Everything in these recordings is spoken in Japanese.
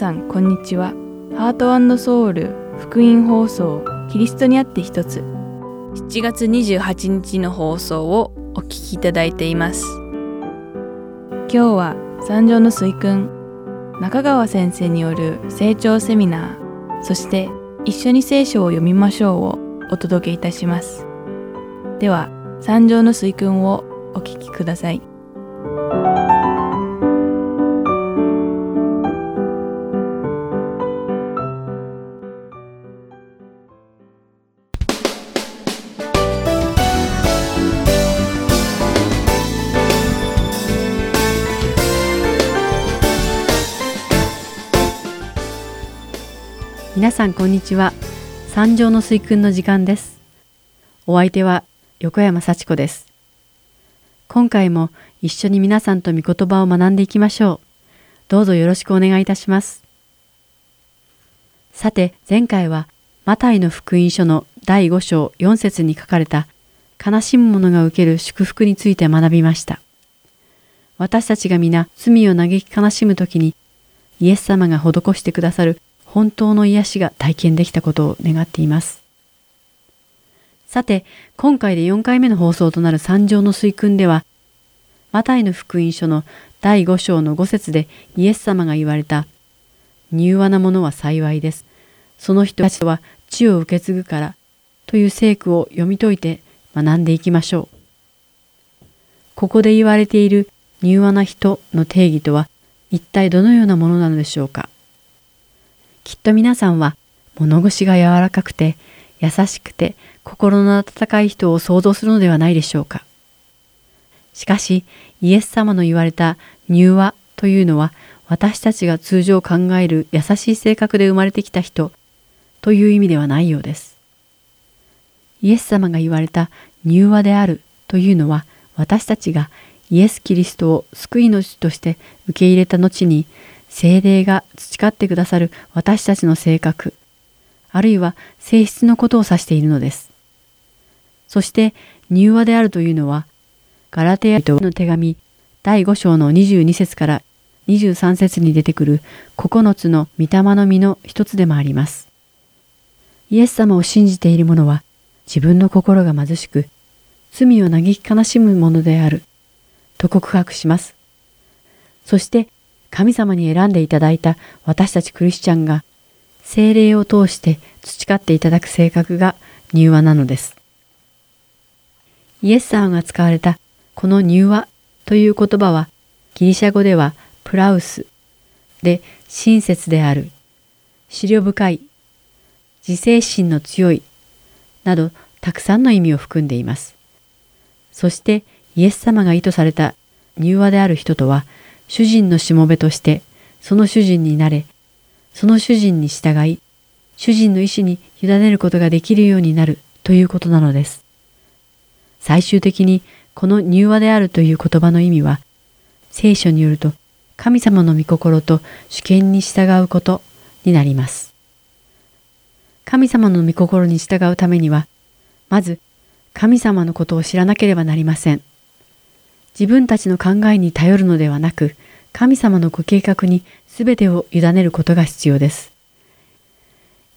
さんこんにちは。ハートソウル福音放送キリストにあって一つ。7月28日の放送をお聞きいただいています。今日は三条の水訓中川先生による成長セミナーそして一緒に聖書を読みましょうをお届けいたします。では三条の水訓をお聞きください。さんこんにちは。三条の水訓の時間です。お相手は横山幸子です。今回も一緒に皆さんと御言葉を学んでいきましょう。どうぞよろしくお願いいたします。さて前回はマタイの福音書の第5章4節に書かれた悲しむ者が受ける祝福について学びました。私たちが皆罪を嘆き悲しむときにイエス様が施してくださる本当の癒しが体験できたことを願っています。さて、今回で4回目の放送となる三条の水訓では、マタイの福音書の第5章の5節でイエス様が言われた、柔和なものは幸いです。その人たちは地を受け継ぐから、という聖句を読み解いて学んでいきましょう。ここで言われている柔和な人の定義とは一体どのようなものなのでしょうか。きっと皆さんは物腰が柔らかくて優しくて心の温かい人を想像するのではないでしょうか。しかしイエス様の言われた柔和というのは私たちが通常考える優しい性格で生まれてきた人という意味ではないようです。イエス様が言われた柔和であるというのは私たちがイエス・キリストを救い主として受け入れた後に精霊が培ってくださる私たちの性格、あるいは性質のことを指しているのです。そして、柔和であるというのは、ガラテヤ人の手紙第5章の22節から23節に出てくる9つの御霊の実の一つでもあります。イエス様を信じている者は自分の心が貧しく、罪を嘆き悲しむものである、と告白します。そして神様に選んでいただいた私たちクリスチャンが精霊を通して培っていただく性格が柔和なのです。イエス様が使われたこの柔和という言葉はギリシャ語ではプラウスで親切である、思慮深い、自制心の強いなどたくさんの意味を含んでいます。そしてイエス様が意図された柔和である人とは主人のしもべとしてその主人になれ、その主人に従い、主人の意志に委ねることができるようになるということなのです。最終的にこの柔和であるという言葉の意味は、聖書によると神様の御心と主権に従うことになります。神様の御心に従うためには、まず神様のことを知らなければなりません。自分たちの考えに頼るのではなく、神様のご計画に全てを委ねることが必要です。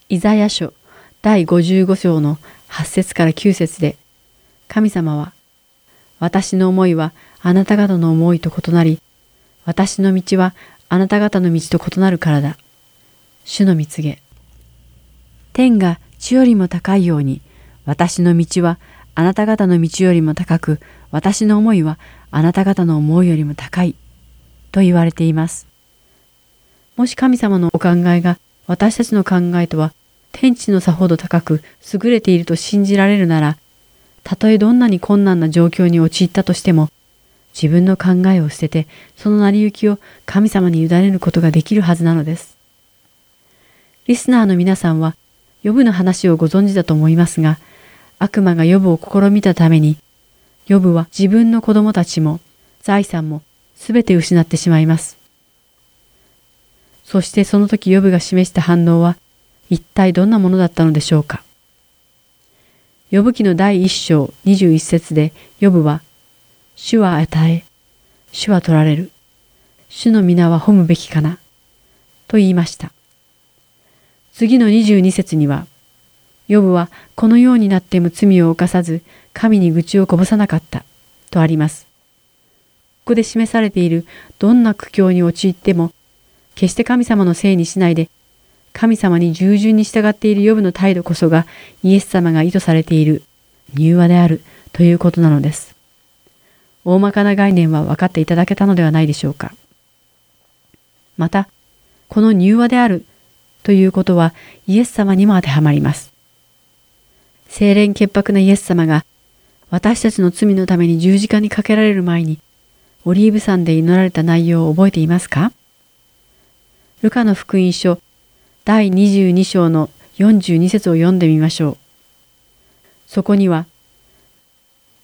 イザヤ書第55章の8節から9節で、神様は、私の思いはあなた方の思いと異なり、私の道はあなた方の道と異なるからだ。主の蜜げ。天が地よりも高いように、私の道はあなた方の道よりも高く、私の思いはあなた方の思いよりも高いと言われています。もし神様のお考えが私たちの考えとは天地の差ほど高く優れていると信じられるなら、たとえどんなに困難な状況に陥ったとしても、自分の考えを捨てて、その成り行きを神様に委ねることができるはずなのです。リスナーの皆さんは、ヨブの話をご存知だと思いますが、悪魔がヨブを試みたために、ヨブは自分の子供たちも財産もすべて失ってしまいます。そしてその時ヨブが示した反応は一体どんなものだったのでしょうか。ヨブ記の第一章二十一節でヨブは、主は与え、主は取られる。主の皆は褒むべきかな。と言いました。次の22節には、ヨブはこのようになっても罪を犯さず、神に愚痴をこぼさなかった、とあります。ここで示されているどんな苦境に陥っても、決して神様のせいにしないで、神様に従順に従っているヨブの態度こそがイエス様が意図されている柔和であるということなのです。大まかな概念は分かっていただけたのではないでしょうか。また、この柔和であるということはイエス様にも当てはまります。清廉潔白なイエス様が私たちの罪のために十字架にかけられる前にオリーブ山で祈られた内容を覚えていますか？ルカの福音書第22章の42節を読んでみましょう。そこには、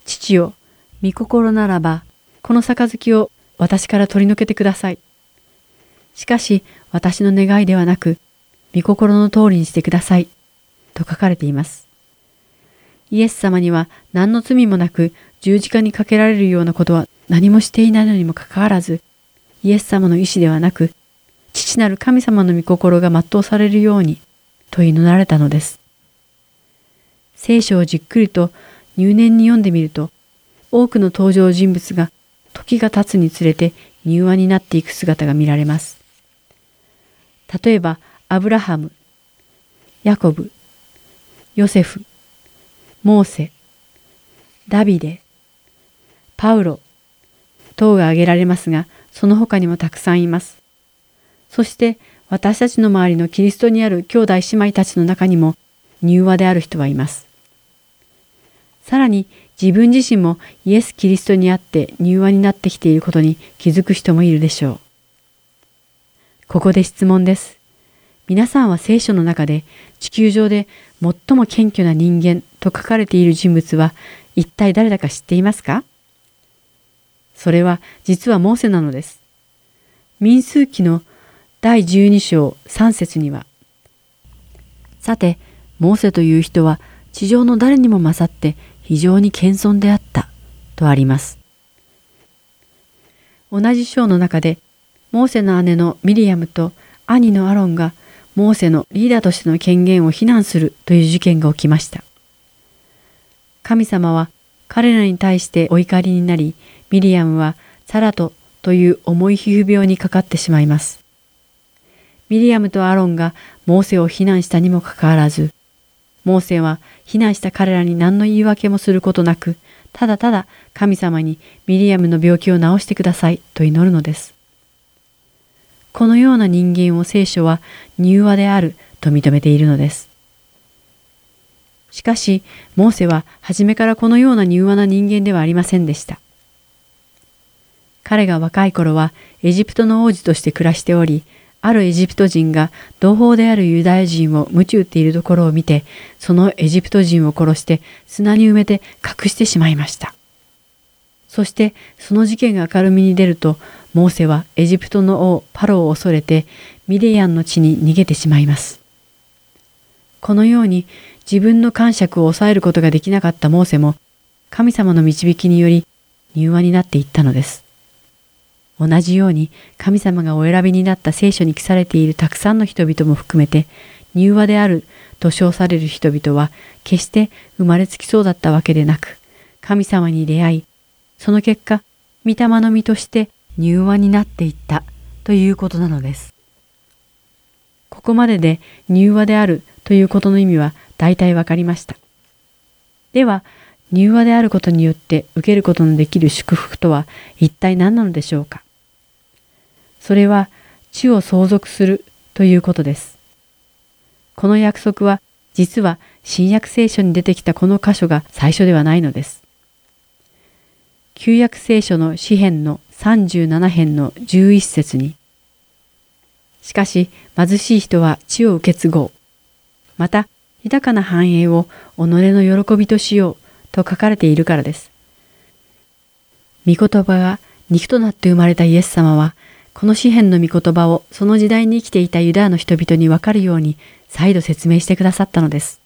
父よ、御心ならば、この杯を私から取り除けてください。しかし、私の願いではなく、御心の通りにしてください。と書かれています。イエス様には何の罪もなく十字架にかけられるようなことは何もしていないのにもかかわらず、イエス様の意志ではなく、父なる神様の御心が全うされるように、と祈られたのです。聖書をじっくりと入念に読んでみると、多くの登場人物が時が経つにつれて柔和になっていく姿が見られます。例えば、アブラハム、ヤコブ、ヨセフ、モーセ、ダビデ、パウロ、等が挙げられますが、その他にもたくさんいます。そして私たちの周りのキリストにある兄弟姉妹たちの中にも柔和である人はいます。さらに自分自身もイエス・キリストにあって柔和になってきていることに気づく人もいるでしょう。ここで質問です。皆さんは聖書の中で地球上で最も謙虚な人間と書かれている人物は一体誰だか知っていますか？それは実はモーセなのです。民数記の第12章3節には、さて、モーセという人は地上の誰にも勝って非常に謙遜であったとあります。同じ章の中で、モーセの姉のミリアムと兄のアロンがモーセのリーダーとしての権限を非難するという事件が起きました。神様は彼らに対してお怒りになり、ミリアムはサラトという重い皮膚病にかかってしまいます。ミリアムとアロンがモーセを非難したにもかかわらず、モーセは非難した彼らに何の言い訳もすることなく、ただただ神様にミリアムの病気を治してくださいと祈るのです。このような人間を聖書は柔和であると認めているのです。しかし、モーセは初めからこのような柔和な人間ではありませんでした。彼が若い頃はエジプトの王子として暮らしており、あるエジプト人が同胞であるユダヤ人を鞭打っているところを見て、そのエジプト人を殺して砂に埋めて隠してしまいました。そしてその事件が明るみに出ると、モーセはエジプトの王パロを恐れてミディアンの地に逃げてしまいます。このように自分の感触を抑えることができなかったモーセも、神様の導きにより柔和になっていったのです。同じように神様がお選びになった聖書に記されているたくさんの人々も含めて柔和であると称される人々は決して生まれつきそうだったわけでなく神様に出会いその結果御霊の実として柔和になっていったということなのです。ここまでで柔和であるということの意味は大体わかりました。では、柔和であることによって受けることのできる祝福とは一体何なのでしょうかそれは地を相続するということです。この約束は実は新約聖書に出てきたこの箇所が最初ではないのです。旧約聖書の詩編の37編の11節にしかし貧しい人は地を受け継ごう。また豊かな繁栄を己の喜びとしようと書かれているからです。御言葉が肉となって生まれたイエス様はこの詩篇の御言葉をその時代に生きていたユダヤの人々にわかるように再度説明してくださったのです。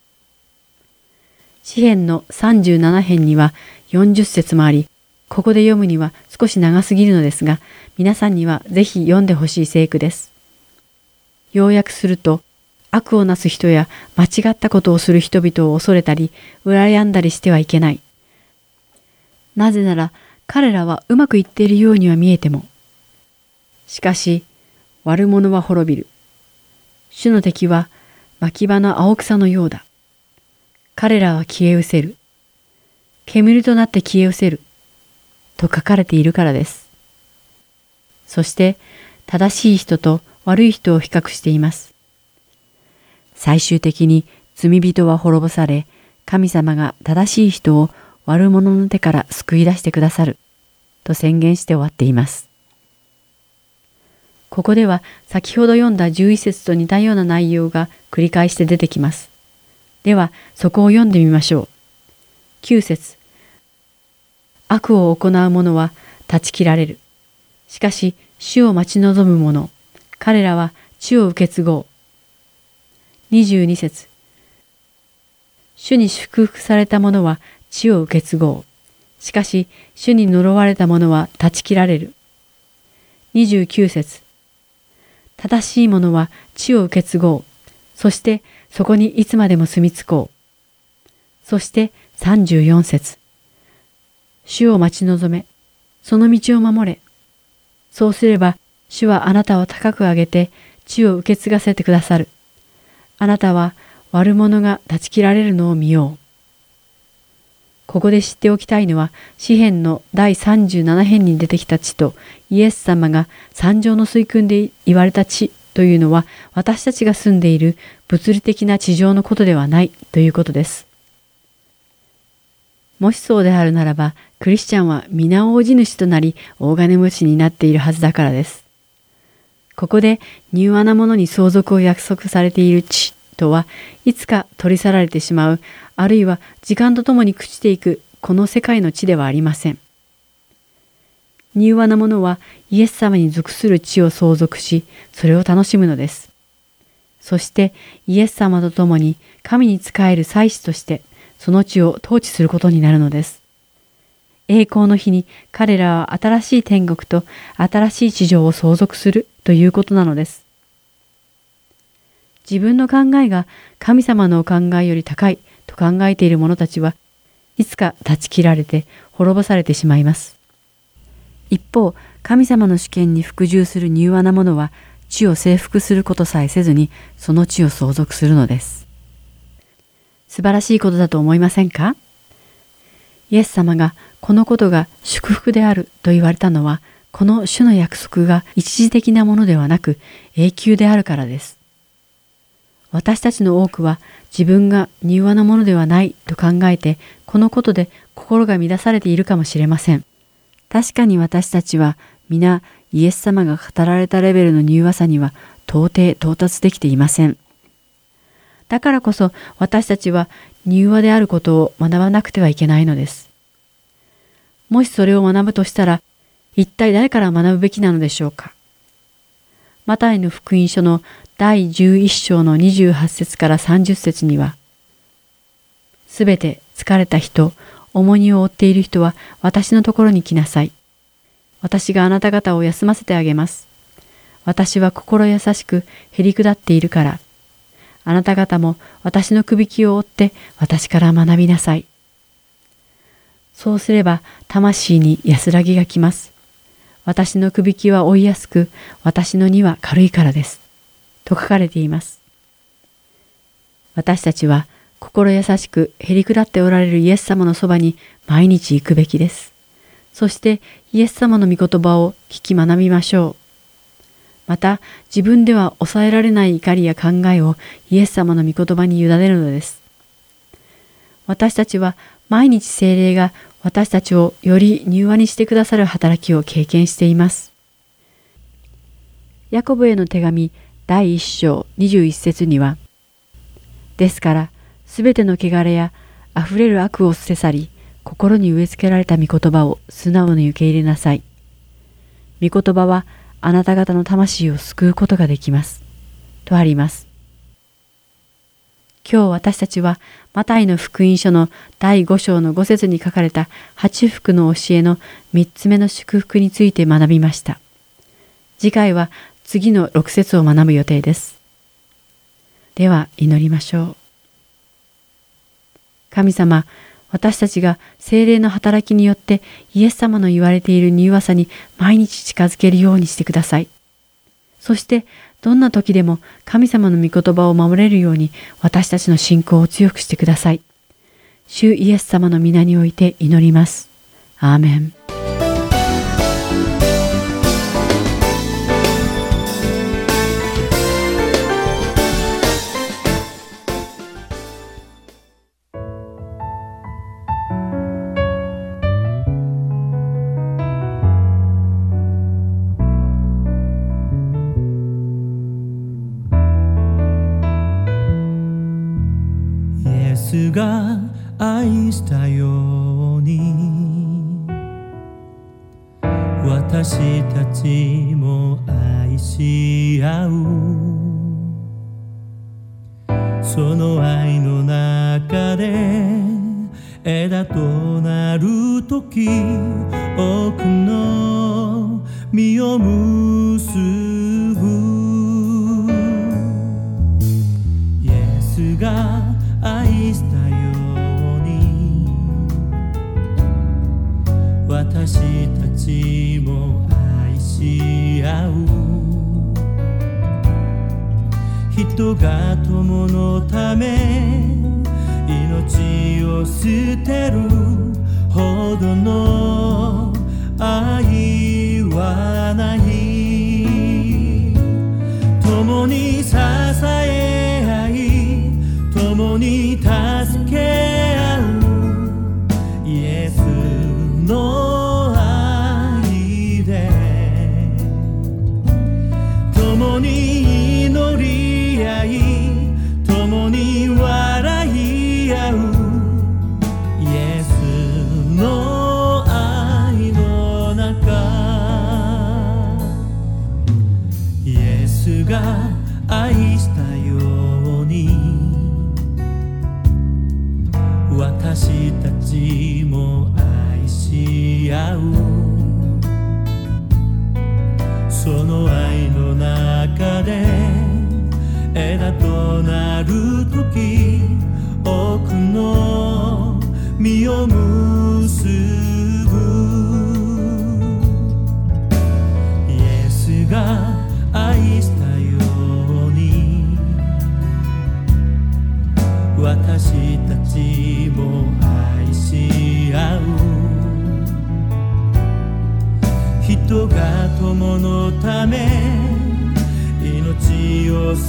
詩篇の37編には40節もあり、ここで読むには少し長すぎるのですが、皆さんにはぜひ読んでほしい聖句です。要約すると、悪をなす人や間違ったことをする人々を恐れたり、羨んだりしてはいけない。なぜなら、彼らはうまくいっているようには見えても。しかし、悪者は滅びる。主の敵は牧場の青草のようだ。彼らは消え失せる。煙となって消え失せる。と書かれているからです。そして、正しい人と悪い人を比較しています。最終的に罪人は滅ぼされ、神様が正しい人を悪者の手から救い出してくださる、と宣言して終わっています。ここでは先ほど読んだ11節と似たような内容が繰り返して出てきます。では、そこを読んでみましょう。9節悪を行う者は断ち切られる。しかし、主を待ち望む者、彼らは地を受け継ごう。22節主に祝福された者は地を受け継ごう。しかし、主に呪われた者は断ち切られる。29節正しい者は地を受け継ごう。そしてそこにいつまでも住み着こう。そして34節主を待ち望め、その道を守れ。そうすれば、主はあなたを高く上げて、地を受け継がせてくださる。あなたは悪者が断ち切られるのを見よう。ここで知っておきたいのは、詩篇の第37編に出てきた地と、イエス様が山上の水訓で言われた地というのは、私たちが住んでいる物理的な地上のことではないということです。もしそうであるならば、クリスチャンは皆大地主となり、大金持ちになっているはずだからです。ここで柔和なものに相続を約束されている地とは、いつか取り去られてしまう、あるいは時間とともに朽ちていく、この世界の地ではありません。柔和なものはイエス様に属する地を相続し、それを楽しむのです。そしてイエス様と共に神に仕える祭司としてその地を統治することになるのです。栄光の日に彼らは新しい天国と新しい地上を相続するということなのです。自分の考えが神様のお考えより高いと考えている者たちはいつか断ち切られて滅ぼされてしまいます。一方、神様の主権に服従する柔和な者は地を征服することさえせずにその地を相続するのです。素晴らしいことだと思いませんか？イエス様がこのことが祝福であると言われたのは、この主の約束が一時的なものではなく永久であるからです。私たちの多くは自分が柔和なものではないと考えて、このことで心が乱されているかもしれません。確かに私たちは皆イエス様が語られたレベルの柔和さには到底到達できていません。だからこそ私たちは柔和であることを学ばなくてはいけないのです。もしそれを学ぶとしたら、一体誰から学ぶべきなのでしょうか？マタイの福音書の第11章の28節から30節には、すべて疲れた人、重荷を負っている人は私のところに来なさい。私があなた方を休ませてあげます。私は心優しくへり下っているから、あなた方も私のくびきを追って私から学びなさい。そうすれば魂に安らぎがきます。私のくびきは追いやすく、私の荷は軽いからです。と書かれています。私たちは心優しくへりくだっておられるイエス様のそばに毎日行くべきです。そしてイエス様の御言葉を聞き学びましょう。また自分では抑えられない怒りや考えをイエス様の御言葉に委ねるのです。私たちは毎日精霊が私たちをより柔和にしてくださる働きを経験しています。ヤコブへの手紙第1章21節には、ですから、すべての汚れや溢れる悪を捨て去り、心に植え付けられた御言葉を素直に受け入れなさい。御言葉はあなた方の魂を救うことができます。とあります。今日私たちはマタイの福音書の第5章の5節に書かれた八福の教えの3つ目の祝福について学びました。次回は次の6節を学ぶ予定です。では祈りましょう。神様、私たちが精霊の働きによってイエス様の言われている柔和さに毎日近づけるようにしてください。そしてどんな時でも神様の御言葉を守れるように私たちの信仰を強くしてください。主イエス様の皆において祈ります。アーメン。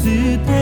sit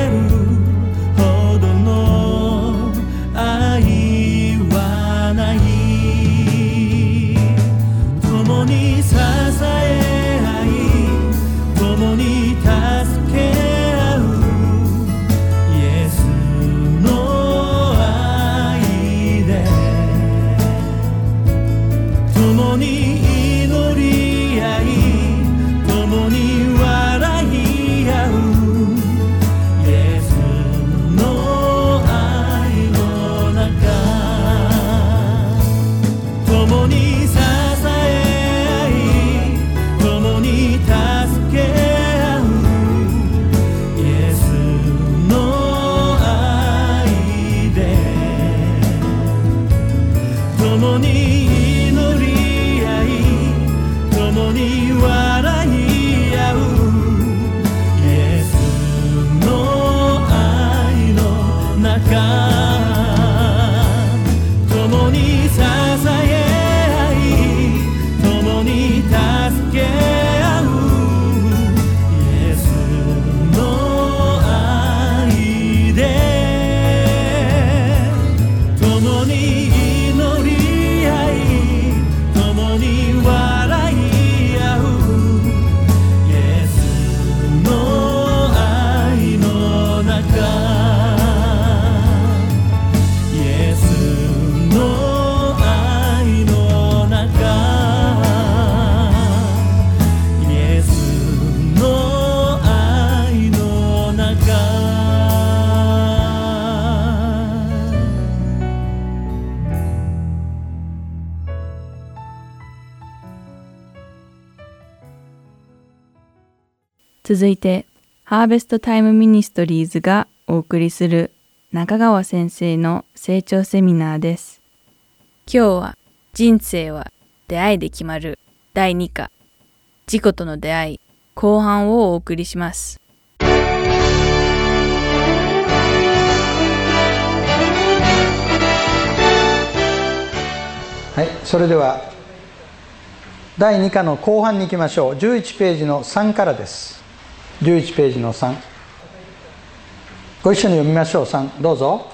続いて、ハーベストタイムミニストリーズがお送りする中川先生の成長セミナーです。今日は人生は出会いで決まる第2課自己との出会い後半をお送りします。はい、それでは第2課の後半に行きましょう11ページの3からです11ページの3ご一緒に読みましょう。3どうぞ。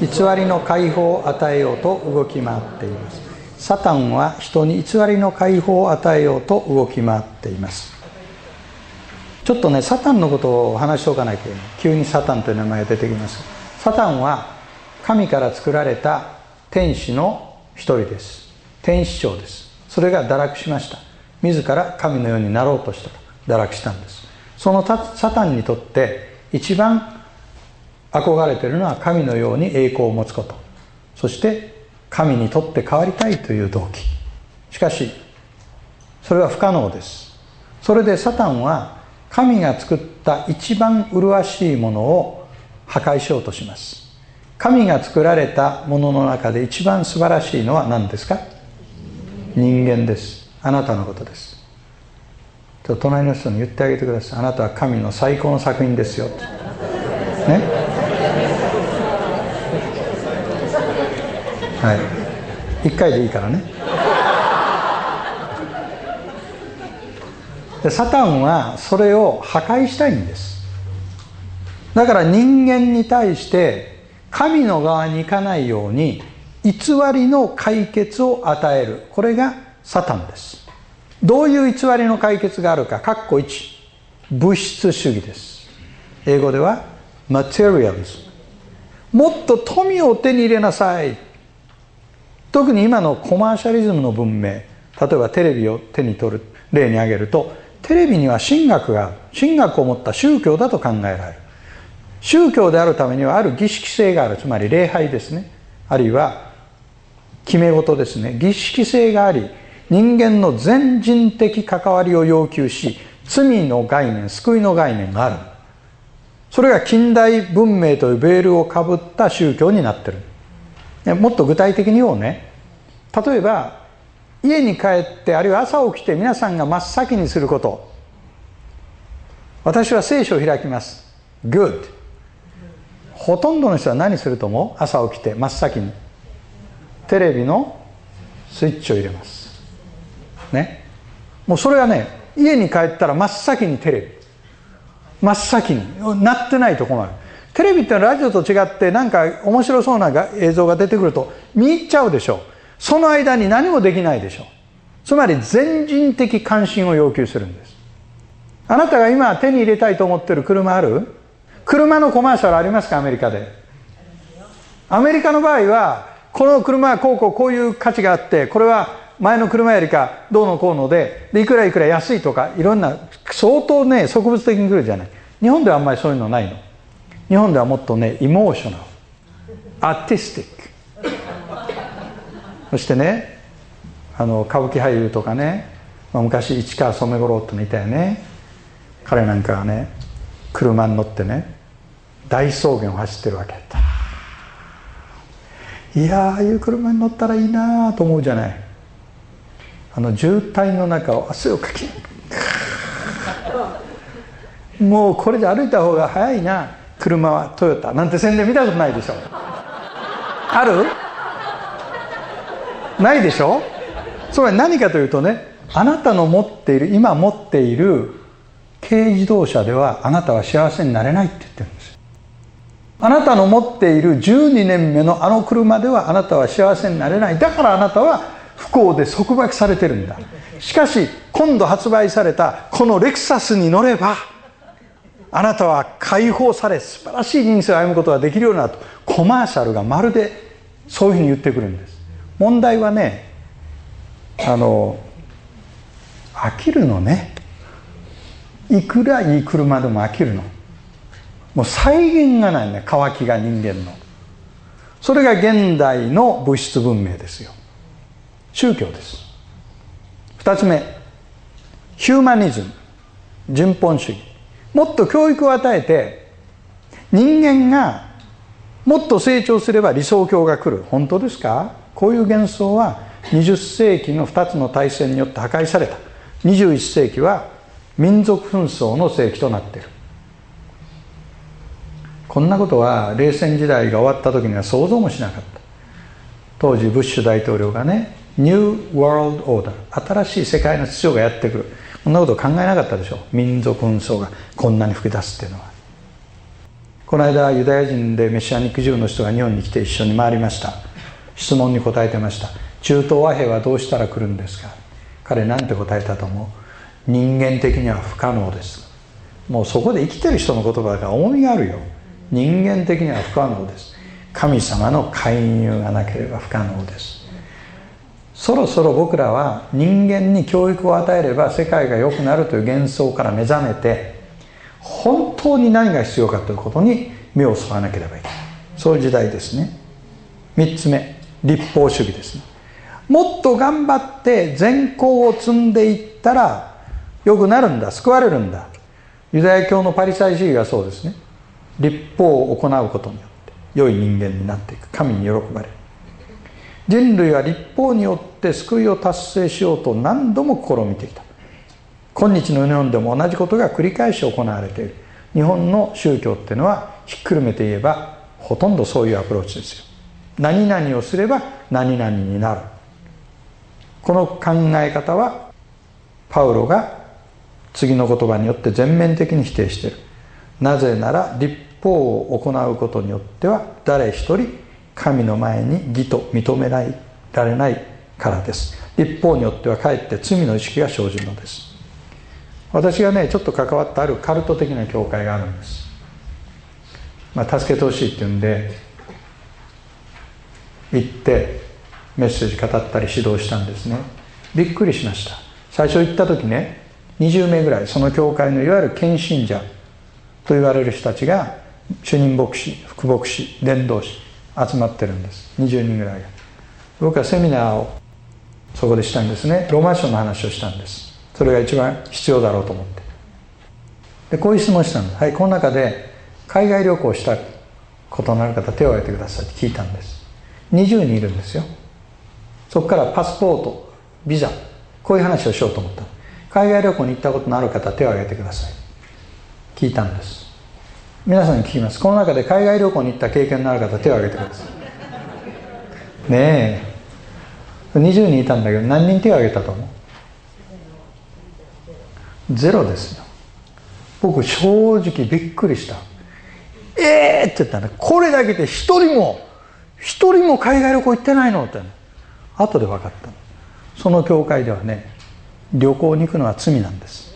偽りの解放を与えようと動き回っています。サタンは人に偽りの解放を与えようと動き回っています。ちょっとねサタンのことを話しておかなきゃいけない。急にサタンという名前が出てきます。サタンは神から作られた天使の一人です。天使長です。それが堕落しました。自ら神のようになろうとした堕落したんです。そのサタンにとって一番憧れているのは神のように栄光を持つこと。そして神にとって変わりたいという動機。しかしそれは不可能です。それでサタンは神が作った一番麗しいものを破壊しようとします。神が作られたものの中で一番素晴らしいのは何ですか？人間です。あなたのことです。と隣の人に言ってあげてください。あなたは神の最高の作品ですよ。ね？はい。一回でいいからね。でサタンはそれを破壊したいんです。だから人間に対して神の側に行かないように偽りの解決を与える。これがサタンです。どういう偽りの解決があるか括弧1物質主義です。英語では materials もっと富を手に入れなさい。特に今のコマーシャリズムの文明例えばテレビを手に取る例に挙げるとテレビには神学がある。神学を持った宗教だと考えられる。宗教であるためにはある儀式性がある。つまり礼拝ですね。あるいは決め事ですね。儀式性があり人間の全人的関わりを要求し罪の概念救いの概念がある。それが近代文明というベールをかぶった宗教になってる。もっと具体的に言おうね。例えば家に帰ってあるいは朝起きて皆さんが真っ先にすること。私は聖書を開きます。Good. ほとんどの人は何すると思う？朝起きて真っ先に。テレビのスイッチを入れます。ね。もうそれはね家に帰ったら真っ先にテレビ。真っ先に。なってないと困る。テレビってラジオと違ってなんか面白そうな映像が出てくると見入っちゃうでしょ。その間に何もできないでしょ。つまり全人的関心を要求するんです。あなたが今手に入れたいと思ってる車ある？車のコマーシャルありますか？アメリカで。アメリカの場合はこの車はこうこうこういう価値があってこれは前の車よりかどうのこうのででいくらいくら安いとかいろんな相当ね植物的に来るじゃない。日本ではあんまりそういうのないの。日本ではもっとねイモーショナルアーティスティックそしてねあの歌舞伎俳優とかね、まあ、昔市川染五郎ってのいたよね。彼なんかはね車に乗ってね大草原を走ってるわけいやああいう車に乗ったらいいなと思うじゃない。あの渋滞の中を汗をかきもうこれで歩いた方が早いな。車はトヨタなんて宣伝見たことないでしょ。ある？ないでしょ。つまり何かというとねあなたの持っている今持っている軽自動車ではあなたは幸せになれないって言ってるんです。あなたの持っている12年目のあの車ではあなたは幸せになれない。だからあなたは不幸で束縛されてるんだ。しかし今度発売されたこのレクサスに乗ればあなたは解放され素晴らしい人生を歩むことができるようになるとコマーシャルがまるでそういうふうに言ってくるんです。問題はねあの飽きるのね。いくらいい車でも飽きるの。もう再現がないね乾きが人間の。それが現代の物質文明ですよ。宗教です。二つ目ヒューマニズム人本主義。もっと教育を与えて人間がもっと成長すれば理想郷が来る。本当ですか？こういう幻想は20世紀の2つの大戦によって破壊された。21世紀は民族紛争の世紀となっている。こんなことは冷戦時代が終わった時には想像もしなかった。当時ブッシュ大統領がねニュー・ワールド・オーダー新しい世界の秩序がやってくる。こんなこと考えなかったでしょ。民族紛争がこんなに吹き出すっていうのは。この間ユダヤ人でメシアニックジューの人が日本に来て一緒に回りました。質問に答えてました。中東和平はどうしたら来るんですか？彼何て答えたと思う？人間的には不可能です。もうそこで生きてる人の言葉だから重みがあるよ。人間的には不可能です。神様の介入がなければ不可能です。そろそろ僕らは人間に教育を与えれば世界が良くなるという幻想から目覚めて本当に何が必要かということに目を沿わなければいけないそういう時代ですね3つ目立法主義ですねもっと頑張って善行を積んでいったら良くなるんだ救われるんだユダヤ教のパリサイ主義がそうですね立法を行うことによって良い人間になっていく神に喜ばれる人類は立法によって救いを達成しようと何度も試みてきた。今日の日本でも同じことが繰り返し行われている。日本の宗教っていうのはひっくるめて言えばほとんどそういうアプローチですよ。何々をすれば何々になる。この考え方はパウロが次の言葉によって全面的に否定している。なぜなら立法を行うことによっては誰一人神の前に義と認められないからです。立法によってはかえって罪の意識が生じるのです。私がねちょっと関わったあるカルト的な教会があるんです、まあ、助けてほしいっていうんで行ってメッセージ語ったり指導したんですね。びっくりしました。最初行った時ね20名ぐらいその教会のいわゆる献信者と言われる人たちが主任牧師副牧師伝道師集まってるんです。20人ぐらいが。僕はセミナーをそこでしたんですね。ローマ書の話をしたんです。それが一番必要だろうと思って。でこういう質問したんです。はいこの中で海外旅行したことのある方手を挙げてくださいって聞いたんです。20人いるんですよ。そこからパスポートビザこういう話をしようと思った。海外旅行に行ったことのある方手を挙げてください。聞いたんです。皆さんに聞きます。この中で海外旅行に行った経験のある方手を挙げてください。ねえ。20人いたんだけど何人手を挙げたと思う？ゼロですよ。僕正直びっくりした。ええー、って言ったねこれだけで一人も一人も海外旅行行ってないのって。後で分かったその教会ではね旅行に行くのは罪なんです。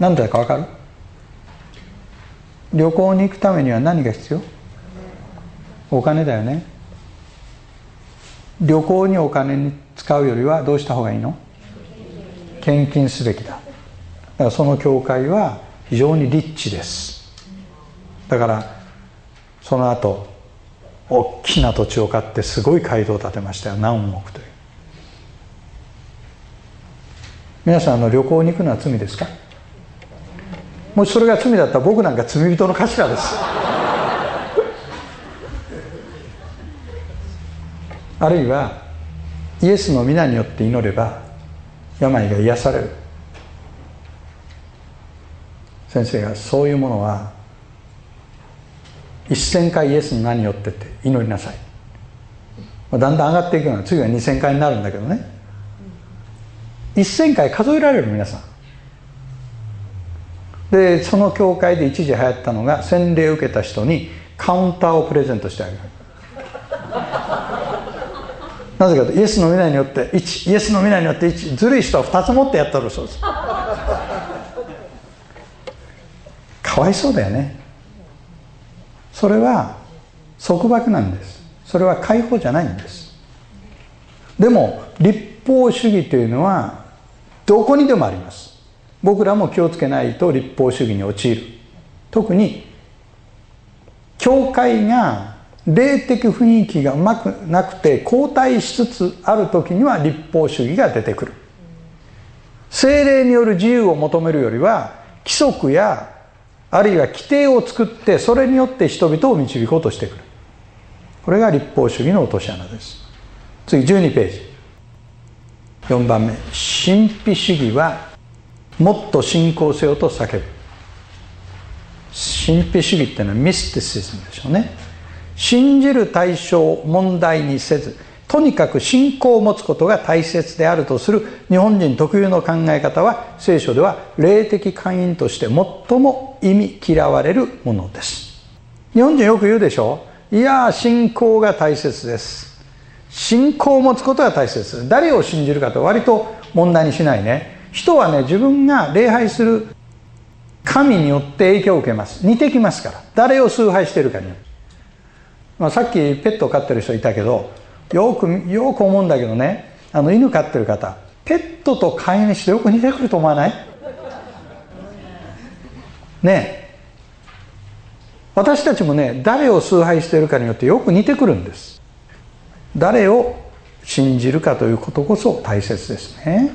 何だか分かる？旅行に行くためには何が必要？お金だよね。旅行にお金に使うよりはどうした方がいいの？献金すべきだ。だからその教会は非常にリッチです。だからその後大きな土地を買ってすごい街道を建てましたよ。何億という。皆さんの旅行に行くのは罪ですか？もしそれが罪だったら僕なんか罪人の頭です。あるいはイエスの皆によって祈れば病が癒される。先生がそういうものは1000回イエスの名によってって祈りなさい。だんだん上がっていくのは次は2000回になるんだけどね。1000回数えられる皆さん。でその教会で一時流行ったのが洗礼を受けた人にカウンターをプレゼントしてあげる。なぜかとイエスの皆によって1イエスの皆によって1ずるい人は2つ持ってやったるそうです。かわいそうだよね。それは束縛なんです。それは解放じゃないんです。でも立法主義というのはどこにでもあります。僕らも気をつけないと立法主義に陥る。特に教会が霊的雰囲気がうまくなくて後退しつつある時には立法主義が出てくる。精霊による自由を求めるよりは規則やあるいは規定を作ってそれによって人々を導こうとしてくる。これが立法主義の落とし穴です。次12ページ。4番目。神秘主義はもっと信仰せよと叫ぶ。神秘主義っていうのはミスティシズムでしょうね。信じる対象を問題にせずとにかく信仰を持つことが大切であるとする日本人特有の考え方は聖書では霊的会員として最も意味嫌われるものです。日本人よく言うでしょいや信仰が大切です。信仰を持つことが大切誰を信じるかと割と問題にしないね。人はね自分が礼拝する神によって影響を受けます。似てきますから。誰を崇拝してるかによって、まあ、さっきペットを飼ってる人いたけどよくよく思うんだけどね。あの犬飼ってる方。ペットと飼い主でよく似てくると思わない？ねえ。私たちもね誰を崇拝しているかによってよく似てくるんです。誰を信じるかということこそ大切ですね。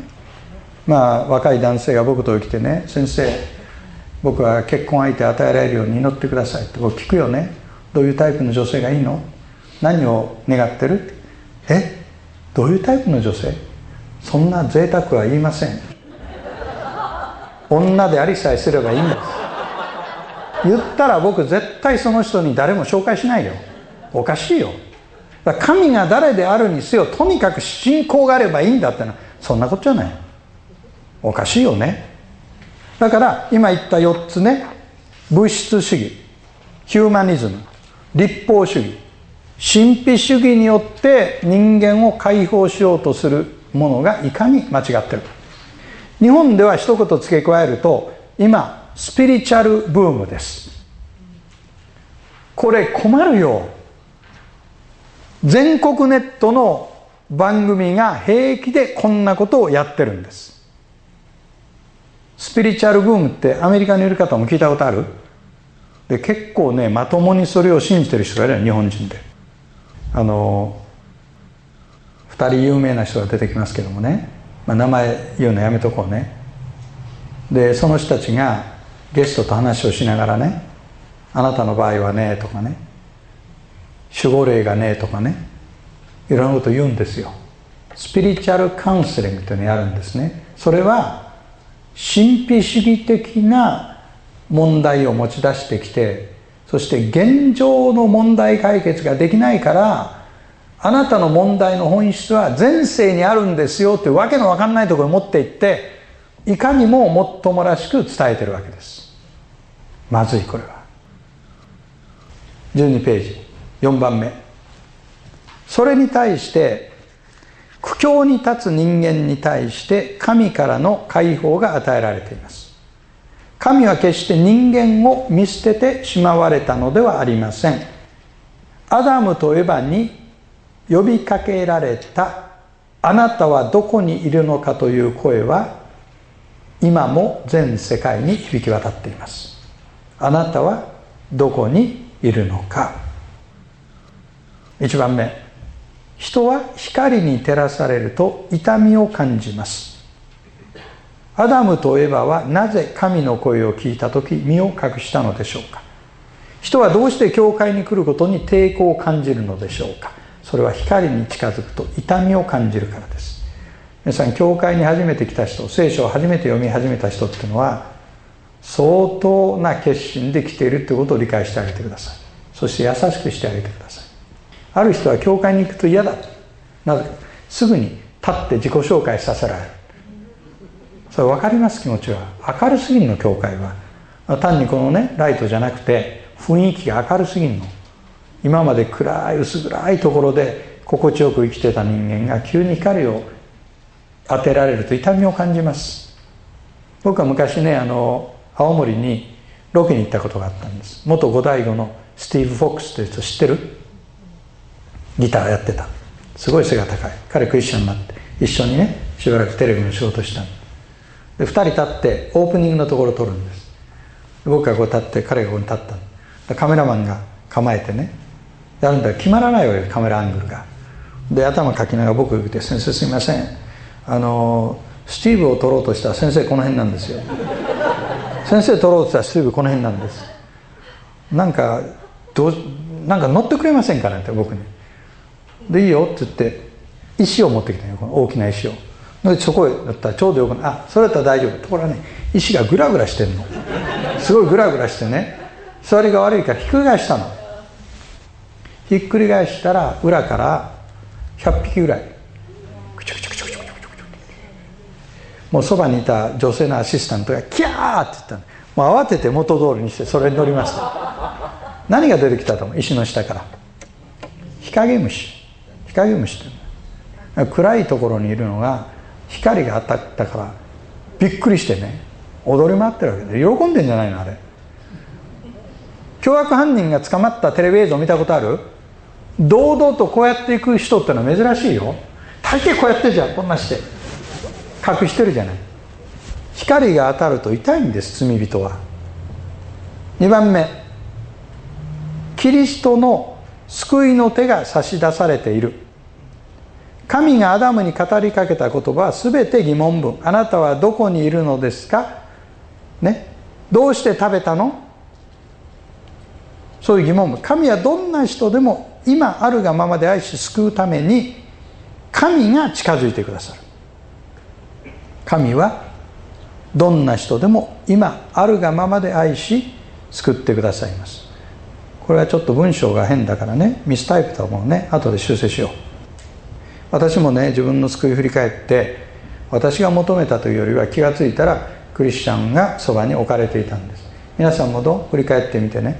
まあ若い男性が僕と来てね先生僕は結婚相手与えられるように祈ってくださいって僕聞くよね。どういうタイプの女性がいいの？何を願ってる？え？どういうタイプの女性？そんな贅沢は言いません。女でありさえすればいいんです。言ったら僕絶対その人に誰も紹介しないよ。おかしいよ。神が誰であるにせよとにかく信仰があればいいんだってのはそんなことじゃない。おかしいよね。だから今言った4つね。物質主義ヒューマニズム立法主義神秘主義によって人間を解放しようとするものがいかに間違ってるか。日本では一言付け加えると今スピリチュアルブームです。これ困るよ。全国ネットの番組が平気でこんなことをやってるんです。スピリチュアルブームってアメリカにいる方も聞いたことある？で結構ねまともにそれを信じてる人がいる日本人であの2人有名な人が出てきますけどもね、まあ、名前言うのやめとこうね。でその人たちがゲストと話をしながらね「あなたの場合はね」とかね。守護霊がねとかね。いろんなこと言うんですよ。スピリチュアルカウンセリングというのをやるんですね。それは神秘主義的な問題を持ち出してきてそして現状の問題解決ができないからあなたの問題の本質は前世にあるんですよっていうわけのわかんないところに持っていっていかにももっともらしく伝えてるわけです。まずいこれは。12ページ4番目。それに対して苦境に立つ人間に対して神からの解放が与えられています。神は決して人間を見捨ててしまわれたのではありません。アダムとエバに呼びかけられたあなたはどこにいるのかという声は今も全世界に響き渡っています。あなたはどこにいるのか。1番目。人は光に照らされると痛みを感じます。アダムとエバはなぜ神の声を聞いた時身を隠したのでしょうか。人はどうして教会に来ることに抵抗を感じるのでしょうか。それは光に近づくと痛みを感じるからです。皆さん教会に初めて来た人聖書を初めて読み始めた人っていうのは相当な決心で来ているということを理解してあげてください。そして優しくしてあげてください。ある人は教会に行くと嫌だ。なぜ？すぐに立って自己紹介させられる。それ分かります？気持ちは。明るすぎるの教会は。単にこのねライトじゃなくて雰囲気が明るすぎるの。今まで暗い薄暗いところで心地よく生きてた人間が急に光を当てられると痛みを感じます。僕は昔ねあの青森にロケに行ったことがあったんです。元五代五のスティーブ・フォックスという人知ってる？ギターやってた。すごい背が高い。彼クリスチャンになって一緒にねしばらくテレビの仕事したで2人立ってオープニングのところを撮るんです。僕がこう立って彼がここに立ったカメラマンが構えてねやるんだ決まらないわけカメラアングルが。で頭かきながら僕が言って「先生すいません。あのスティーブを撮ろうとしたら先生この辺なんですよ」先生取ろうとしたらすぐこの辺なんです。なんかどうなんか乗ってくれませんかねって僕に。でいいよって言って石を持ってきたよこの大きな石を。でそこへだったらちょうどよくあそれだったら大丈夫。ところがね石がグラグラしてんの。すごいグラグラしてね座りが悪いからひっくり返したの。ひっくり返したら裏から100匹ぐらいくちゃくちゃくちゃくちゃくちゃくちゃもうそばにいた女性のアシスタントがキャーって言ったのもう慌てて元通りにしてそれに乗りました何が出てきたと思う石の下から日陰虫虫って暗いところにいるのが光が当たったからびっくりしてね踊り回ってるわけで喜んでんじゃないのあれ。凶悪犯人が捕まったテレビ映像見たことある？堂々とこうやっていく人ってのは珍しいよ。大抵こうやってじゃんこんなして。隠してるじゃない。光が当たると痛いんです罪人は。2番目。キリストの救いの手が差し出されている。神がアダムに語りかけた言葉は全て疑問文。あなたはどこにいるのですか？ね？どうして食べたの？そういう疑問文。神はどんな人でも今あるがままで愛し救うために神が近づいてくださる。神はどんな人でも今あるがままで愛し救ってくださいます。これはちょっと文章が変だからね。ミスタイプと思うね。後で修正しよう。私もね自分の救い振り返って私が求めたというよりは気が付いたらクリスチャンがそばに置かれていたんです。皆さんもどう振り返ってみてね。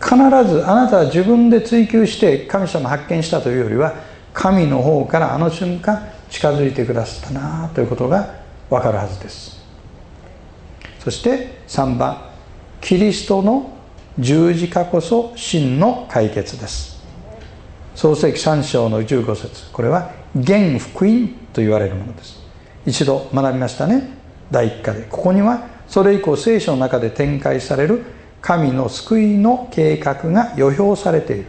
必ずあなたは自分で追求して神様発見したというよりは神の方からあの瞬間近づいてくださったなということが分かるはずです。そして3番キリストの十字架こそ真の解決です。創世記3章の15節。これは原福音と言われるものです。一度学びましたね。第一課で。ここにはそれ以降聖書の中で展開される神の救いの計画が予表されている。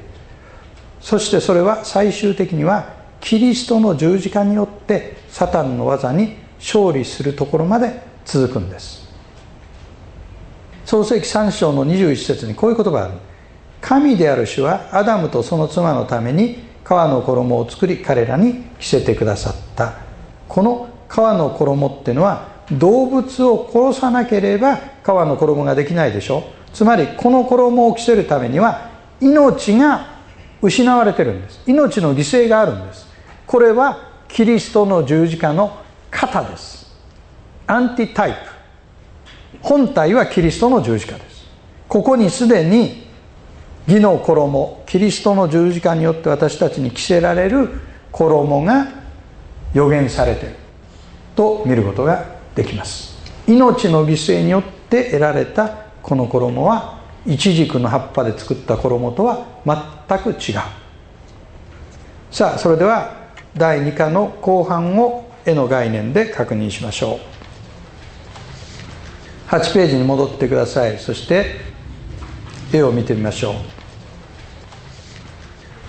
そしてそれは最終的にはキリストの十字架によってサタンの技に勝利するところまで続くんです。創世記3章の21節にこういう言葉がある。神である主はアダムとその妻のために革の衣を作り彼らに着せてくださった。この革の衣っていうのは動物を殺さなければ革の衣ができないでしょ。つまりこの衣を着せるためには命が失われてるんです。命の犠牲があるんです。これはキリストの十字架の型です。アンティタイプ。本体はキリストの十字架です。ここにすでに義の衣キリストの十字架によって私たちに着せられる衣が予言されていると見ることができます。命の犠牲によって得られたこの衣はイチジクの葉っぱで作った衣とは全く違う。さあそれでは第2課の後半を絵の概念で確認しましょう。8ページに戻ってください。そして絵を見てみましょう。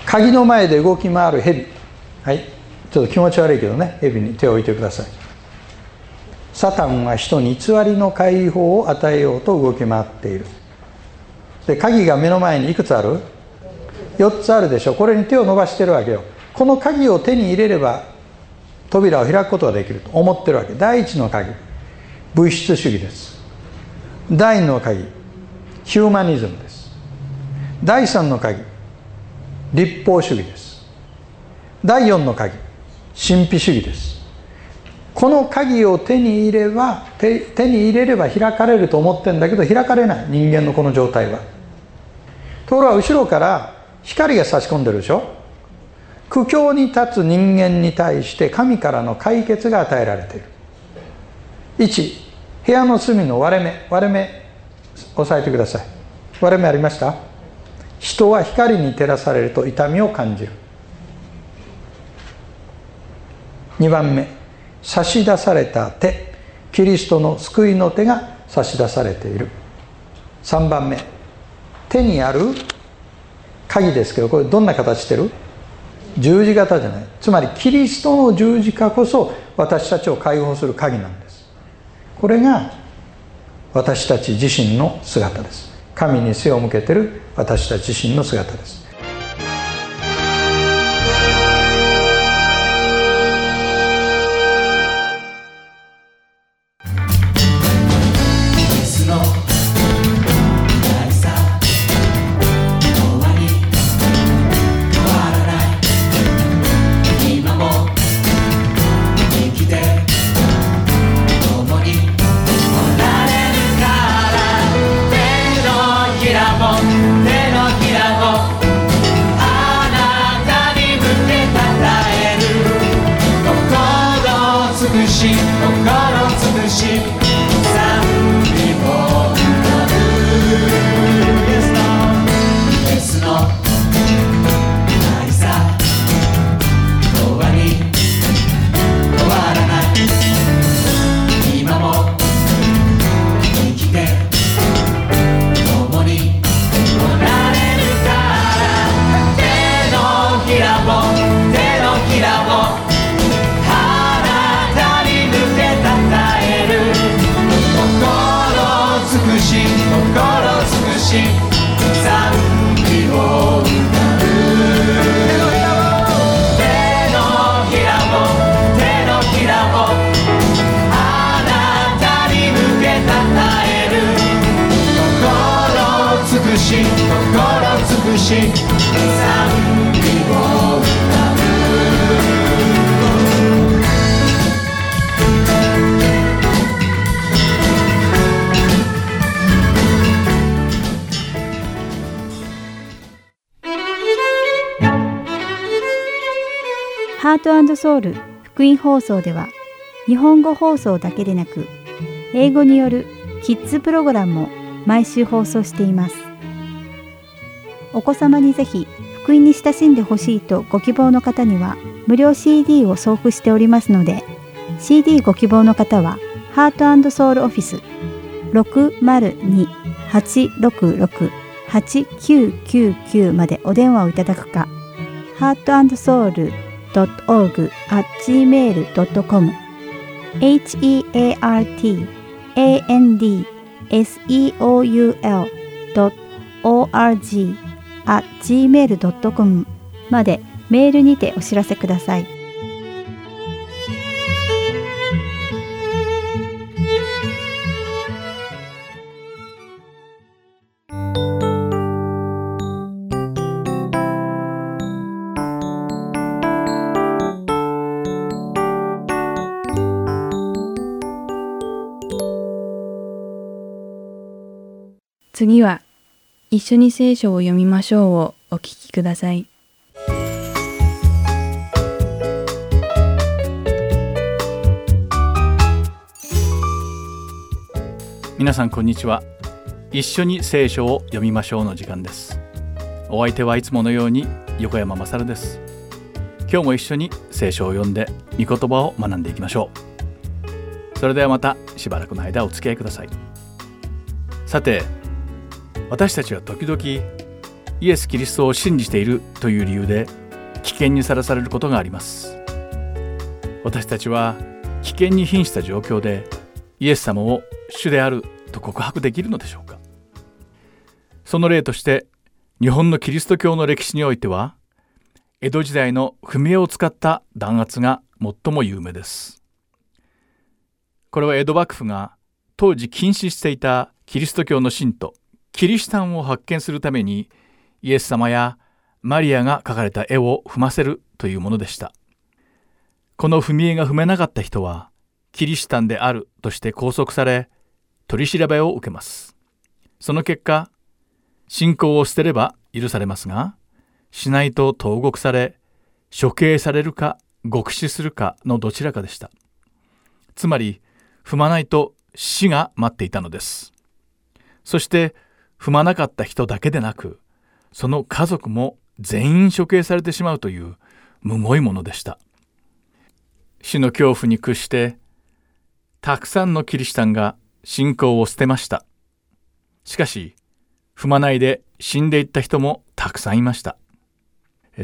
鍵の前で動き回る蛇。はい。ちょっと気持ち悪いけどね。蛇に手を置いてください。サタンは人に偽りの解放を与えようと動き回っている。で鍵が目の前にいくつある？4つあるでしょ。これに手を伸ばしてるわけよ。この鍵を手に入れれば扉を開くことができると思ってるわけ。第一の鍵。物質主義です。第二の鍵。ヒューマニズムです。第三の鍵。立法主義です。第四の鍵。神秘主義です。この鍵を手に入れば手手に入れれば開かれると思ってんだけど開かれない。人間のこの状態は。ところが後ろから光が差し込んでるでしょ。苦境に立つ人間に対して神からの解決が与えられている。1部屋の隅の割れ目。割れ目押さえてください。割れ目ありました？人は光に照らされると痛みを感じる。2番目。差し出された手。キリストの救いの手が差し出されている。3番目。手にある。鍵ですけどこれどんな形してる？十字型じゃない。つまりキリストの十字架こそ私たちを解放する鍵なんです。これが私たち自身の姿です。神に背を向けてる私たち自身の姿です。ハートソウル福音放送では日本語放送だけでなく英語によるキッズプログラムも毎週放送しています。お子様にぜひ福音に親しんでほしいとご希望の方には無料 CD を送付しておりますので CD ご希望の方はハートソウルオフィス602-866-8999までお電話をいただくか heartandsoul.org.gmail.com heartandsoul.org gmail.com までメールにてお知らせください。次は一緒に聖書を読みましょうをお聞きください。皆さんこんにちは。一緒に聖書を読みましょうの時間です。お相手はいつものように横山まさるです。今日も一緒に聖書を読んで御言葉を学んでいきましょう。それではまたしばらくの間お付き合いください。さて私たちは時々イエス・キリストを信じているという理由で危険にさらされることがあります。私たちは危険に瀕した状況でイエス様を主であると告白できるのでしょうか。その例として日本のキリスト教の歴史においては江戸時代の踏み絵を使った弾圧が最も有名です。これは江戸幕府が当時禁止していたキリスト教の信徒キリシタンを発見するためにイエス様やマリアが描かれた絵を踏ませるというものでした。この踏み絵が踏めなかった人はキリシタンであるとして拘束され取り調べを受けます。その結果信仰を捨てれば許されますがしないと投獄され処刑されるか獄死するかのどちらかでした。つまり踏まないと死が待っていたのです。そして踏まなかった人だけでなくその家族も全員処刑されてしまうというむごいものでした。死の恐怖に屈してたくさんのキリシタンが信仰を捨てました。しかし踏まないで死んでいった人もたくさんいました。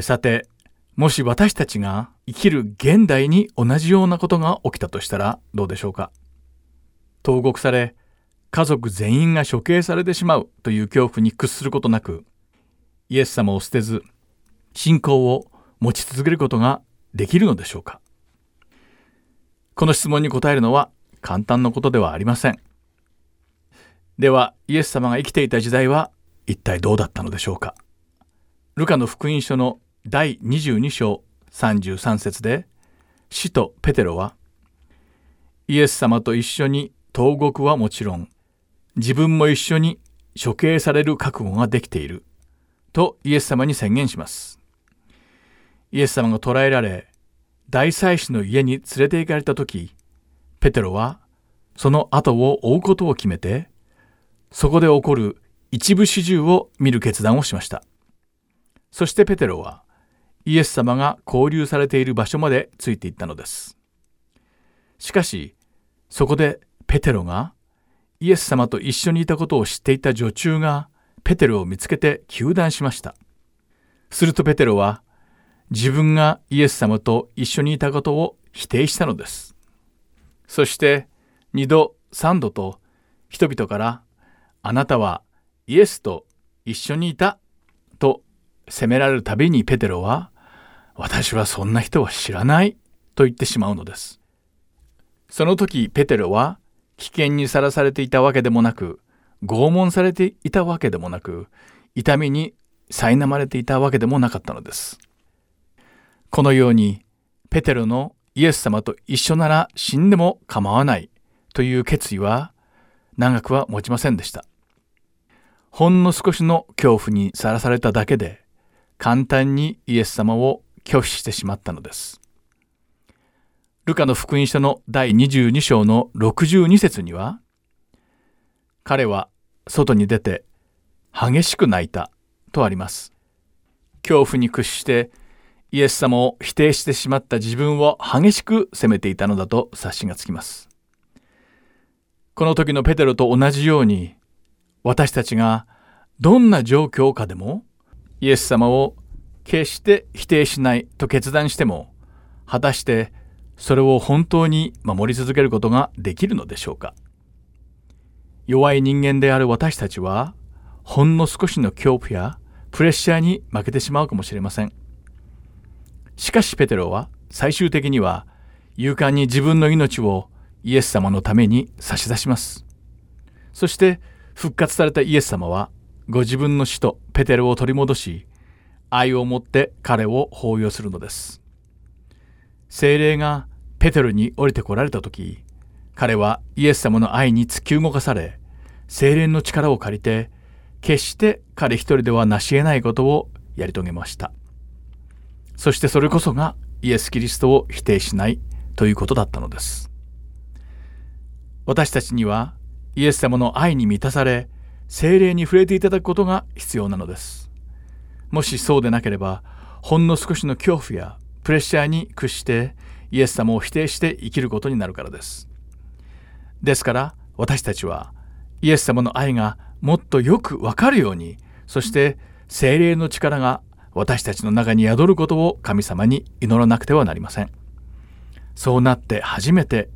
さてもし私たちが生きる現代に同じようなことが起きたとしたらどうでしょうか。投獄され家族全員が処刑されてしまうという恐怖に屈することなくイエス様を捨てず信仰を持ち続けることができるのでしょうか。この質問に答えるのは簡単なことではありません。ではイエス様が生きていた時代は一体どうだったのでしょうか。ルカの福音書の第22章33節で使徒ペテロはイエス様と一緒に投獄はもちろん自分も一緒に処刑される覚悟ができている。とイエス様に宣言します。イエス様が捕らえられ大祭司の家に連れて行かれた時ペテロはその後を追うことを決めてそこで起こる一部始終を見る決断をしました。そしてペテロはイエス様が交流されている場所までついていったのです。しかしそこでペテロがイエス様と一緒にいたことを知っていた女中がペテロを見つけて糾弾しました。するとペテロは自分がイエス様と一緒にいたことを否定したのです。そして二度三度と人々からあなたはイエスと一緒にいたと責められるたびにペテロは私はそんな人は知らないと言ってしまうのです。その時ペテロは危険にさらされていたわけでもなく拷問されていたわけでもなく痛みに苛まれていたわけでもなかったのです。このようにペテロのイエス様と一緒なら死んでも構わないという決意は長くは持ちませんでした。ほんの少しの恐怖にさらされただけで簡単にイエス様を拒否してしまったのです。ルカの福音書の第22章の62節には、彼は外に出て激しく泣いたとあります。恐怖に屈してイエス様を否定してしまった自分を激しく責めていたのだと察しがつきます。この時のペテロと同じように私たちがどんな状況下でもイエス様を決して否定しないと決断しても果たしてそれを本当に守り続けることができるのでしょうか？弱い人間である私たちはほんの少しの恐怖やプレッシャーに負けてしまうかもしれません。しかしペテロは最終的には勇敢に自分の命をイエス様のために差し出します。そして復活されたイエス様はご自分の死とペテロを取り戻し愛を持って彼を抱擁するのです。精霊がペテロに降りてこられた時彼はイエス様の愛に突き動かされ精霊の力を借りて決して彼一人では成し得ないことをやり遂げました。そしてそれこそがイエス・キリストを否定しないということだったのです。私たちにはイエス様の愛に満たされ精霊に触れていただくことが必要なのです。もしそうでなければほんの少しの恐怖やプレッシャーに屈してイエス様を否定して生きることになるからです。ですから私たちはイエス様の愛がもっとよくわかるようにそして精霊の力が私たちの中に宿ることを神様に祈らなくてはなりません。そうなって初めて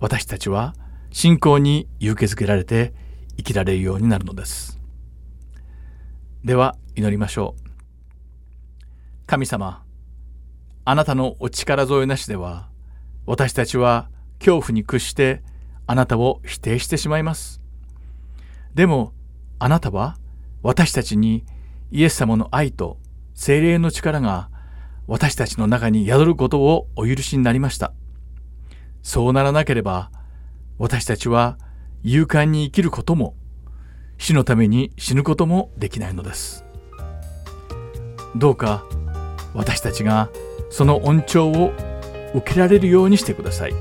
私たちは信仰に勇気づけられて生きられるようになるのです。では祈りましょう。神様あなたのお力添えなしでは私たちは恐怖に屈してあなたを否定してしまいます。でもあなたは私たちにイエス様の愛と精霊の力が私たちの中に宿ることをお許しになりました。そうならなければ私たちは勇敢に生きることも死のために死ぬこともできないのです。どうか私たちがその恩寵を受けられるようにしてください。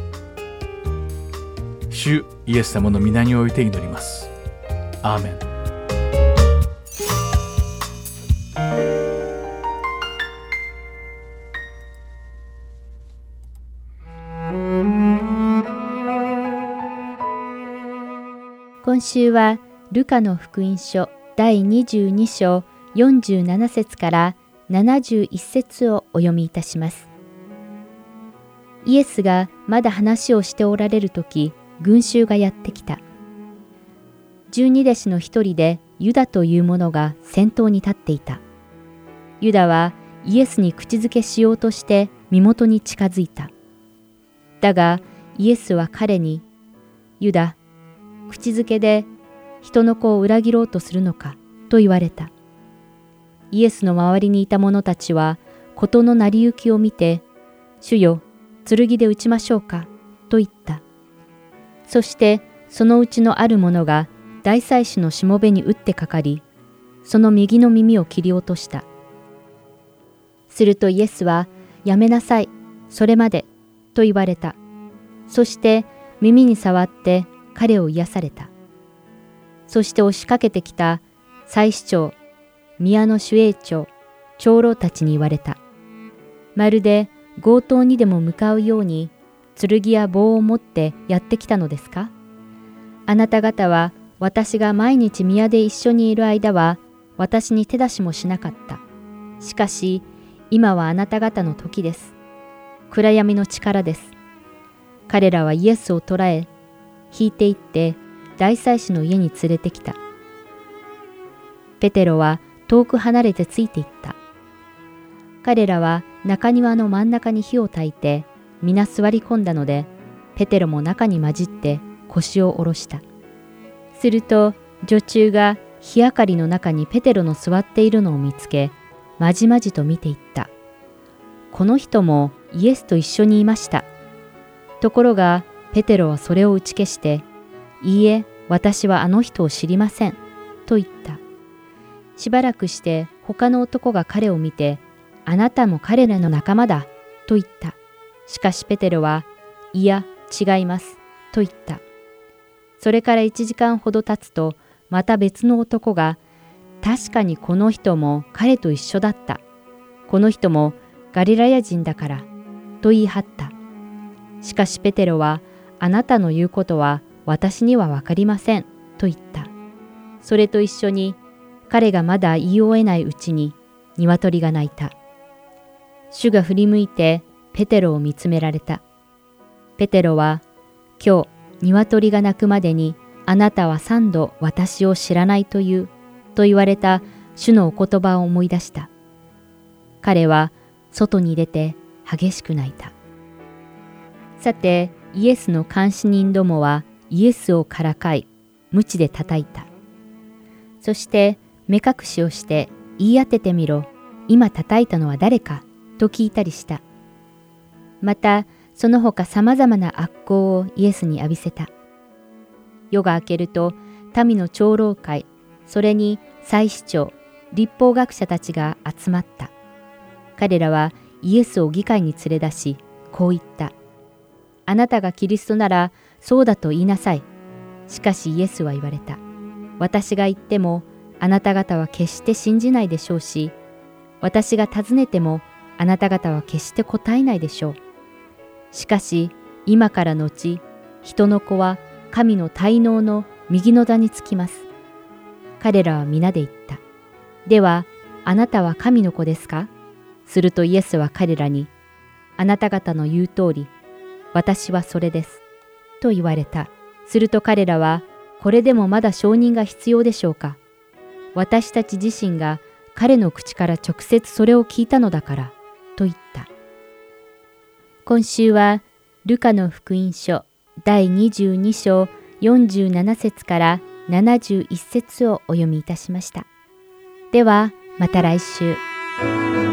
主イエス様の皆において祈ります。アーメン。今週はルカの福音書第22章47節から71節をお読みいたします。イエスがまだ話をしておられる時、群衆がやってきた。十二弟子の一人でユダという者が先頭に立っていた。ユダはイエスに口づけしようとして身元に近づいた。だがイエスは彼に、ユダ、口づけで人の子を裏切ろうとするのか？と言われた。イエスの周りにいた者たちは事の成り行きを見て、主よ、剣で撃ちましょうかと言った。そしてそのうちのある者が大祭司のしもべに打ってかかり、その右の耳を切り落とした。するとイエスは、やめなさい、それまで、と言われた。そして耳に触って彼を癒された。そして押しかけてきた祭司長、宮の守衛長、長老たちに言われた。まるで強盗にでも向かうように剣や棒を持ってやってきたのですか？あなた方は私が毎日宮で一緒にいる間は私に手出しもしなかった。しかし今はあなた方の時です。暗闇の力です。彼らはイエスを捕らえ、引いて行って大祭司の家に連れてきた。ペテロは遠く離れてついていった。彼らは中庭の真ん中に火を焚いて皆座り込んだので、ペテロも中に混じって腰を下ろした。すると女中が火明かりの中にペテロの座っているのを見つけ、まじまじと見ていった。この人もイエスと一緒にいました。ところがペテロはそれを打ち消して、いいえ、私はあの人を知りません、と言った。しばらくして他の男が彼を見て、あなたも彼らの仲間だ、と言った。しかしペテロは、いや、違います、と言った。それから1時間ほど経つと、また別の男が、確かにこの人も彼と一緒だった。この人もガリラヤ人だから、と言い張った。しかしペテロは、あなたの言うことは私にはわかりません、と言った。それと一緒に、彼がまだ言い終えないうちに、鶏が鳴いた。主が振り向いて、ペテロを見つめられた。ペテロは、今日、鶏が鳴くまでに、あなたは三度私を知らないという、と言われた主のお言葉を思い出した。彼は外に出て激しく泣いた。さて、イエスの監視人どもはイエスをからかい、鞭で叩いた。そして目隠しをして言い当ててみろ、今叩いたのは誰か、と聞いたりした。また、その他様々な悪行をイエスに浴びせた。夜が明けると、民の長老会、それに祭司長、立法学者たちが集まった。彼らはイエスを議会に連れ出し、こう言った。あなたがキリストならそうだと言いなさい。しかしイエスは言われた。私が言ってもあなた方は決して信じないでしょうし、私が尋ねてもあなた方は決して答えないでしょう。しかし今から後、人の子は神の滞納の右の座につきます。彼らは皆で言った。では、あなたは神の子ですか？するとイエスは彼らに、あなた方の言う通り、私はそれです。と言われた。すると彼らは、これでもまだ承認が必要でしょうか？私たち自身が彼の口から直接それを聞いたのだから、と言った。今週は、ルカの福音書第22章47節から71節をお読みいたしました。では、また来週。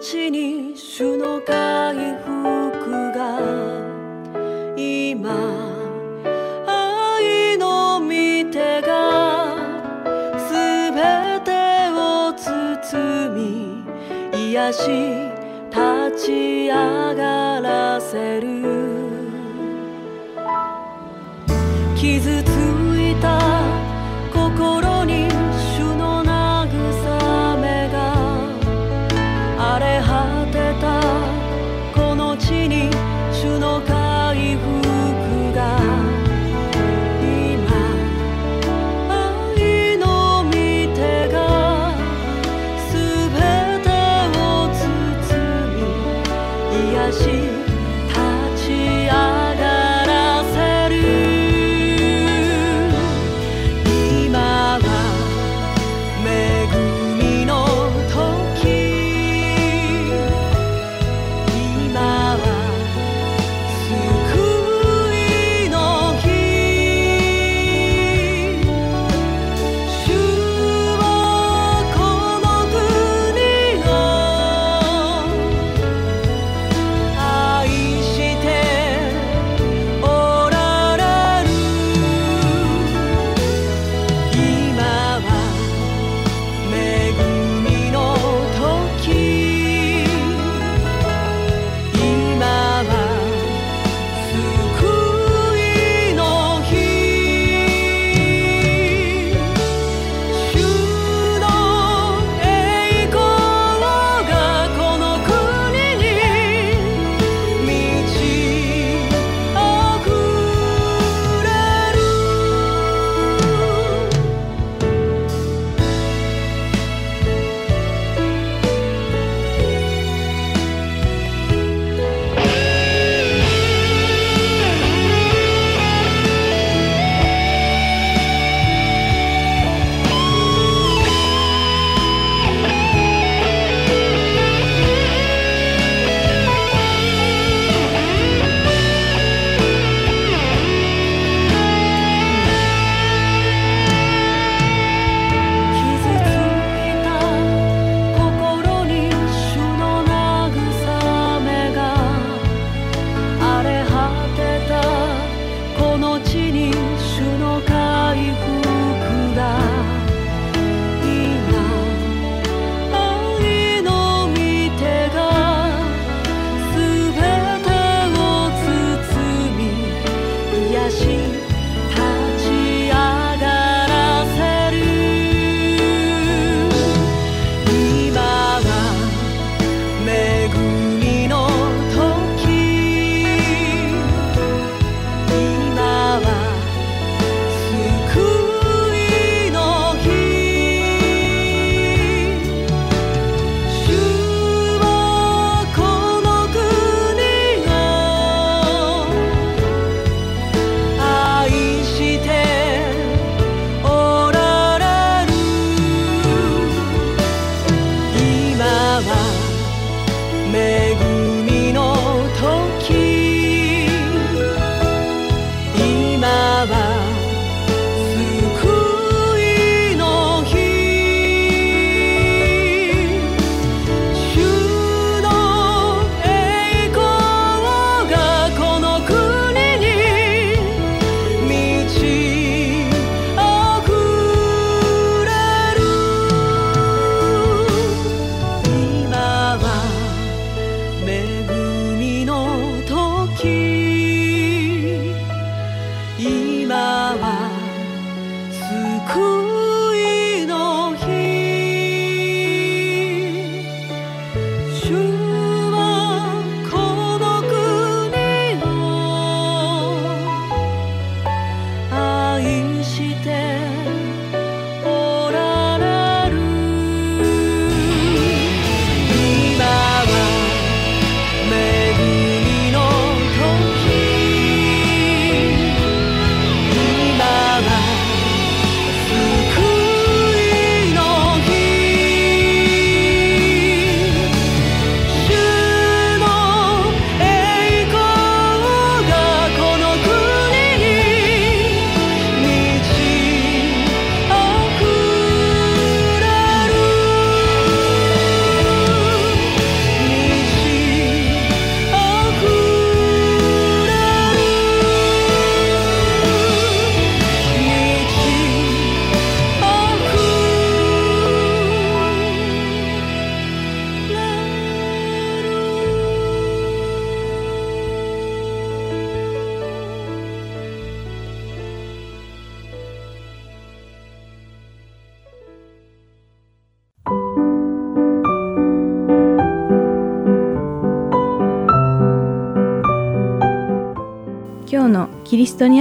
地に主の回復が今愛の御手がすべてを包み癒し立ち上がらせる。傷ついた